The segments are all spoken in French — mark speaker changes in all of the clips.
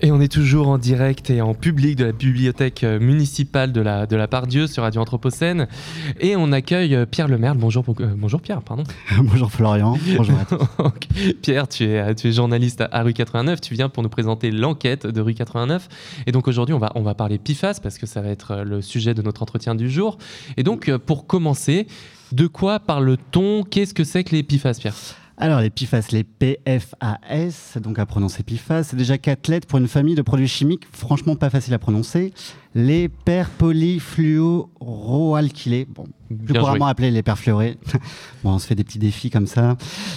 Speaker 1: Et on est toujours en direct et en public de la bibliothèque euh, municipale de la, de la Pardieu sur Radio Anthropocène. Et on accueille euh, Pierre Lemaire. Bonjour, euh, bonjour Pierre, pardon.
Speaker 2: bonjour Florian. Bonjour à tous.
Speaker 1: Pierre, tu es, tu es journaliste à, Rue 89. Tu viens pour nous présenter l'enquête de Rue 89. Et donc aujourd'hui, on va, on va parler PIFAS parce que ça va être le sujet de notre entretien du jour. Et donc, pour commencer, de quoi parle-t-on? Qu'est-ce que c'est que les PIFAS, Pierre?
Speaker 2: Alors les PFAS, les PFAS, donc à prononcer PFAS, c'est déjà quatre lettres pour une famille de produits chimiques franchement pas facile à prononcer. Les perpolyfluoroalkylés, bon, plus couramment appelés les perfluorés. bon, on se fait des petits défis comme ça.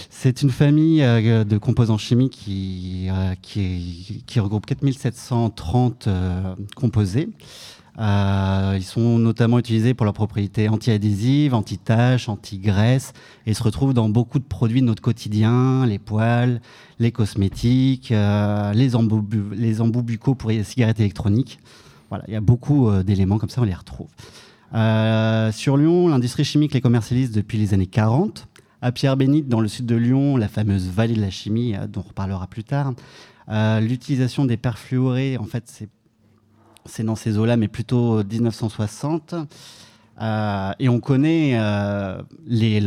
Speaker 2: C'est une famille euh, de composants chimiques qui, euh, qui, qui, regroupe 4730 euh, composés. Euh, ils sont notamment utilisés pour leurs propriétés anti-adhésives, anti-taches, anti-graisse, et se retrouvent dans beaucoup de produits de notre quotidien, les poils, les cosmétiques, euh, les, embouts, les buccaux pour les cigarettes électroniques. Voilà, il y a beaucoup euh, d'éléments comme ça, on les retrouve. sur Lyon, l'industrie chimique les commercialise depuis les années 40. À Pierre-Bénite, dans le sud de Lyon, la fameuse vallée de la chimie, dont on reparlera plus tard, l'utilisation des perfluorés, en fait, c'est c'est dans ces eaux-là, mais plutôt 1960. Euh, et on connaît euh, les,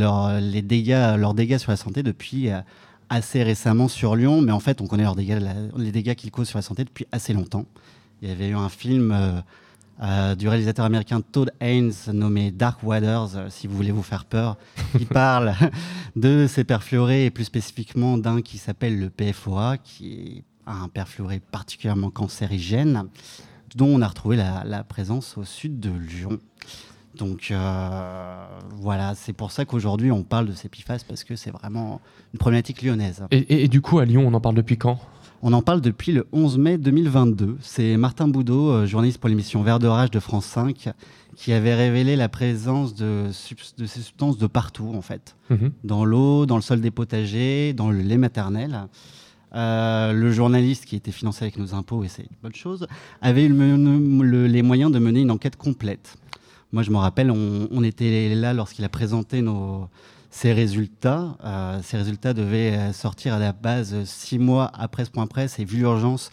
Speaker 2: dégâts, leurs dégâts sur la santé depuis euh, assez récemment sur Lyon, mais en fait, on connaît leurs dégâts, les dégâts qu'ils causent sur la santé depuis assez longtemps. Il y avait eu un film du réalisateur américain Todd Haynes nommé Dark Waters, si vous voulez vous faire peur, qui parle de ces perfluorés et plus spécifiquement d'un qui s'appelle le PFOA, qui est un perfluoré particulièrement cancérigène dont on a retrouvé la, présence au sud de Lyon. Donc euh, voilà, c'est pour ça qu'aujourd'hui on parle de ces PFAS parce que c'est vraiment une problématique lyonnaise.
Speaker 1: Et, du coup à Lyon, on en parle depuis quand?
Speaker 2: On en parle depuis le 11 mai 2022. C'est Martin Boudot, euh, journaliste pour l'émission Vert de Rage de France 5, qui avait révélé la présence de, de ces substances de partout en fait. Mhm. Dans l'eau, dans le sol des potagers, dans le lait maternel. Euh, le journaliste qui était financé avec nos impôts, et c'est une bonne chose, avait eu les moyens de mener une enquête complète. Moi, je me rappelle, on, était là lorsqu'il a présenté ses résultats. Euh, ces résultats devaient sortir à la base six mois après ce point presse, et vu l'urgence,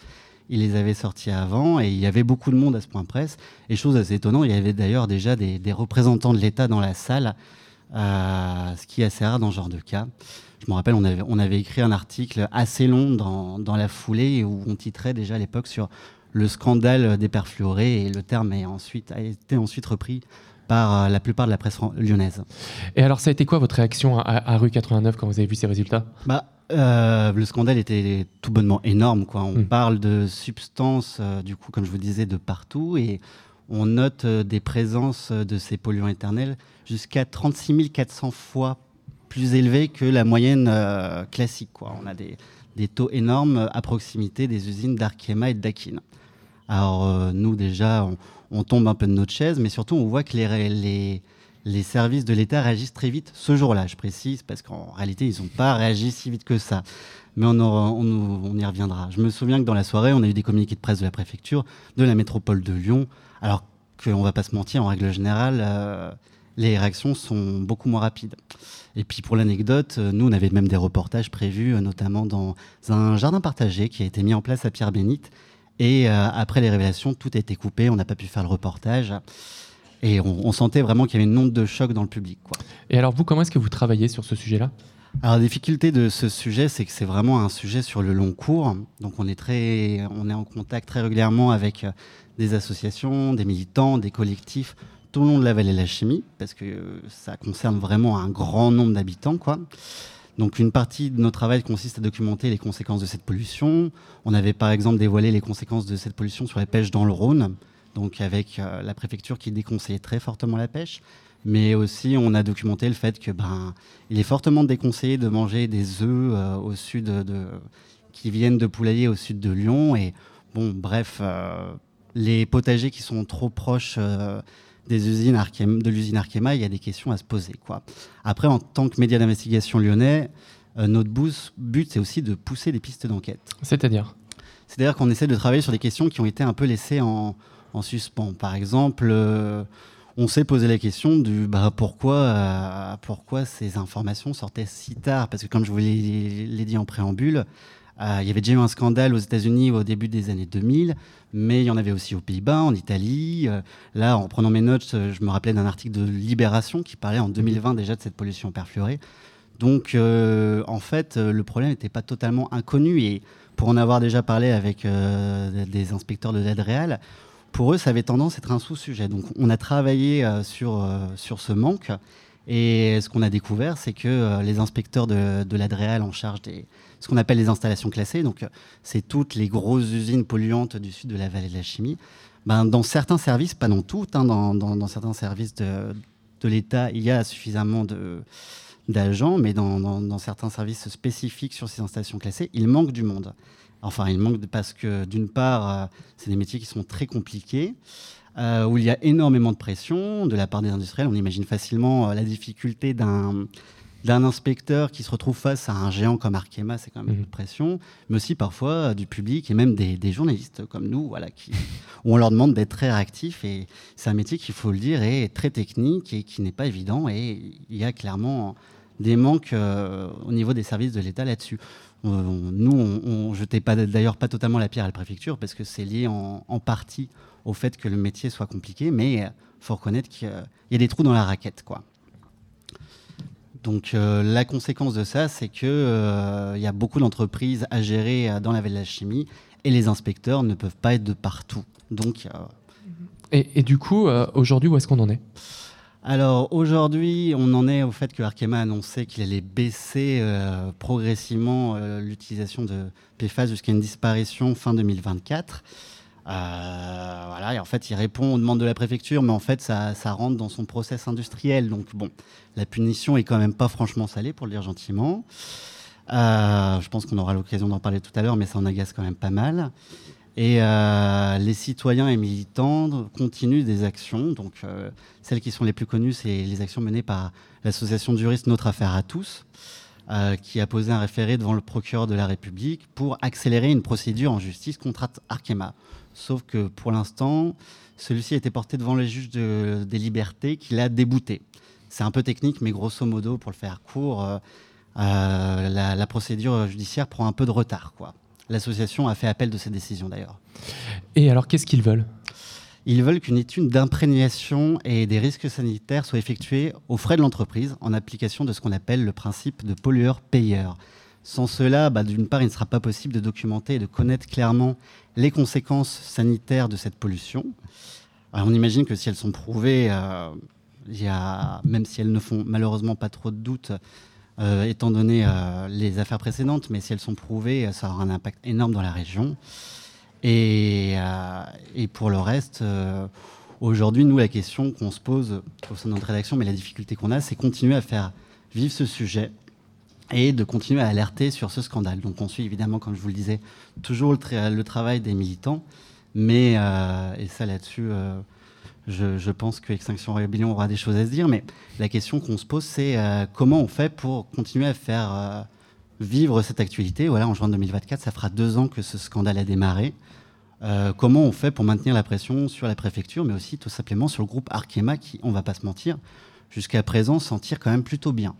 Speaker 2: il les avait sortis avant, et il y avait beaucoup de monde à ce point presse. Et chose assez étonnante, il y avait d'ailleurs déjà des, représentants de l'État dans la salle, euh, ce qui est assez rare dans ce genre de cas. Je me rappelle, on avait, on avait écrit un article assez long dans, dans la foulée où on titrait déjà à l'époque sur le scandale des perfluorés et le terme est ensuite, a été ensuite repris par euh, la plupart de la presse lyonnaise.
Speaker 1: Et alors, ça a été quoi votre réaction à, rue 89 quand vous avez vu ces résultats?
Speaker 2: Bah, euh, Le scandale était tout bonnement énorme. Quoi. On hmm. parle de substances, euh, du coup, comme je vous disais, de partout et on note des présences de ces polluants éternels jusqu'à 36 400 fois plus élevé que la moyenne euh, classique. On a des, taux énormes à proximité des usines d'Arkema et Dakin. Alors euh, nous déjà, on, tombe un peu de notre chaise, mais surtout on voit que les services de l'État réagissent très vite ce jour-là, je précise, parce qu'en réalité, ils n'ont pas réagi si vite que ça. Mais on, y reviendra. Je me souviens que dans la soirée, on a eu des communiqués de presse de la préfecture, de la métropole de Lyon, alors qu'on ne va pas se mentir, en règle générale, euh, les réactions sont beaucoup moins rapides. Et puis pour l'anecdote, euh, nous, on avait même des reportages prévus, euh, notamment dans un jardin partagé qui a été mis en place à Pierre-Bénite. Et après les révélations, tout a été coupé, on n'a pas pu faire le reportage. Et on, sentait vraiment qu'il y avait une onde de choc dans le public.
Speaker 1: Et alors vous, comment est-ce que vous travaillez sur ce sujet-là?
Speaker 2: Alors la difficulté de ce sujet, c'est que c'est vraiment un sujet sur le long cours. Donc on est très, on est en contact très régulièrement avec des associations, des militants, des collectifs tout le long de la vallée de la chimie, parce que ça concerne vraiment un grand nombre d'habitants. Donc une partie de notre travail consiste à documenter les conséquences de cette pollution. On avait par exemple dévoilé les conséquences de cette pollution sur la pêche dans le Rhône, donc avec euh, la préfecture qui déconseillait très fortement la pêche. Mais aussi on a documenté le fait que ben il est fortement déconseillé de manger des œufs euh, au sud de, qui viennent de poulailler au sud de Lyon. Et bon bref, euh, les potagers qui sont trop proches des usines de l'usine Arkema, il y a des questions à se poser. Quoi. Après, en tant que média d'investigation lyonnais, euh, notre but, c'est aussi de pousser des pistes d'enquête.
Speaker 1: C'est-à-dire?
Speaker 2: C'est-à-dire qu'on essaie de travailler sur des questions qui ont été un peu laissées en, en suspens. Par exemple, on s'est posé la question du bah, pourquoi, pourquoi ces informations sortaient si tard? Parce que comme je vous l'ai dit en préambule, il y avait déjà eu un scandale aux États-Unis au début des années 2000, mais il y en avait aussi aux Pays-Bas, en Italie. là, en prenant mes notes, je me rappelais d'un article de Libération qui parlait en 2020 déjà de cette pollution perfluorée. Donc, euh, en fait, euh, le problème n'était pas totalement inconnu. Et pour en avoir déjà parlé avec euh, des inspecteurs de l'aide réelle, pour eux, ça avait tendance à être un sous-sujet. Donc, on a travaillé sur, sur ce manque. Et ce qu'on a découvert, c'est que les inspecteurs de, de l'aide réelle en charge des ce qu'on appelle les installations classées, donc c'est toutes les grosses usines polluantes du sud de la vallée de la chimie, ben, dans certains services, pas dans toutes, hein, dans, dans, dans, certains services de, de l'État, il y a suffisamment d'agents, mais dans, certains services spécifiques sur ces installations classées, il manque du monde. Enfin, il manque parce que d'une part, euh, c'est des métiers qui sont très compliqués, euh, où il y a énormément de pression de la part des industriels. On imagine facilement euh, la difficulté d'un d'un inspecteur qui se retrouve face à un géant comme Arkema, c'est quand même mmh. de pression, mais aussi parfois du public et même des, journalistes comme nous, voilà, qui, où on leur demande d'être très réactifs. Et c'est un métier qu'il faut le dire est très technique et qui n'est pas évident. Et il y a clairement des manques euh, au niveau des services de l'État là-dessus. nous, on, ne jetait d'ailleurs pas totalement la pierre à la préfecture parce que c'est lié en, partie au fait que le métier soit compliqué, mais il faut reconnaître qu'il y a des trous dans la raquette, quoi. Donc euh, la conséquence de ça, c'est qu'il euh, y a beaucoup d'entreprises à gérer dans la veille de la chimie et les inspecteurs ne peuvent pas être de partout. Donc,
Speaker 1: et, du coup, aujourd'hui, où est-ce qu'on en est?
Speaker 2: Alors aujourd'hui, on en est au fait que Arkema a annoncé qu'il allait baisser euh, progressivement euh, l'utilisation de PFAS jusqu'à une disparition fin 2024. Euh, voilà, et en fait, il répond aux demandes de la préfecture, mais en fait, ça, rentre dans son process industriel. Donc bon, la punition est quand même pas franchement salée, pour le dire gentiment. je pense qu'on aura l'occasion d'en parler tout à l'heure, mais ça en agace quand même pas mal. Et euh, les citoyens et militants continuent des actions. Donc, euh, celles qui sont les plus connues, c'est les actions menées par l'association de juristes Notre Affaire à tous, euh, qui a posé un référé devant le procureur de la République pour accélérer une procédure en justice contre Arkema. Sauf que pour l'instant, celui-ci a été porté devant les juges des libertés qui l'a débouté. C'est un peu technique, mais grosso modo, pour le faire court, la, la, procédure judiciaire prend un peu de retard. quoi. L'association a fait appel de cette décision d'ailleurs.
Speaker 1: Et alors qu'est-ce qu'ils veulent?
Speaker 2: Ils veulent qu'une étude d'imprégnation et des risques sanitaires soit effectuée aux frais de l'entreprise en application de ce qu'on appelle le principe de pollueur-payeur. Sans cela, bah, d'une part, il ne sera pas possible de documenter et de connaître clairement les conséquences sanitaires de cette pollution. on imagine que si elles sont prouvées, euh, y a, même si elles ne font malheureusement pas trop de doutes, euh, étant donné euh, les affaires précédentes, mais si elles sont prouvées, ça aura un impact énorme dans la région. Et, euh, pour le reste, aujourd'hui, nous, la question qu'on se pose au sein de notre rédaction, mais la difficulté qu'on a, c'est continuer à faire vivre ce sujet et de continuer à alerter sur ce scandale. Donc on suit évidemment, comme je vous le disais, toujours le, le travail des militants, mais, et ça là-dessus, je, pense que Extinction Rebellion aura des choses à se dire, mais la question qu'on se pose, c'est euh, comment on fait pour continuer à faire euh, vivre cette actualité? Voilà, en juin 2024, ça fera deux ans que ce scandale a démarré. Euh, comment on fait pour maintenir la pression sur la préfecture, mais aussi tout simplement sur le groupe Arkema, qui, on va pas se mentir, jusqu'à présent s'en tire quand même plutôt bien.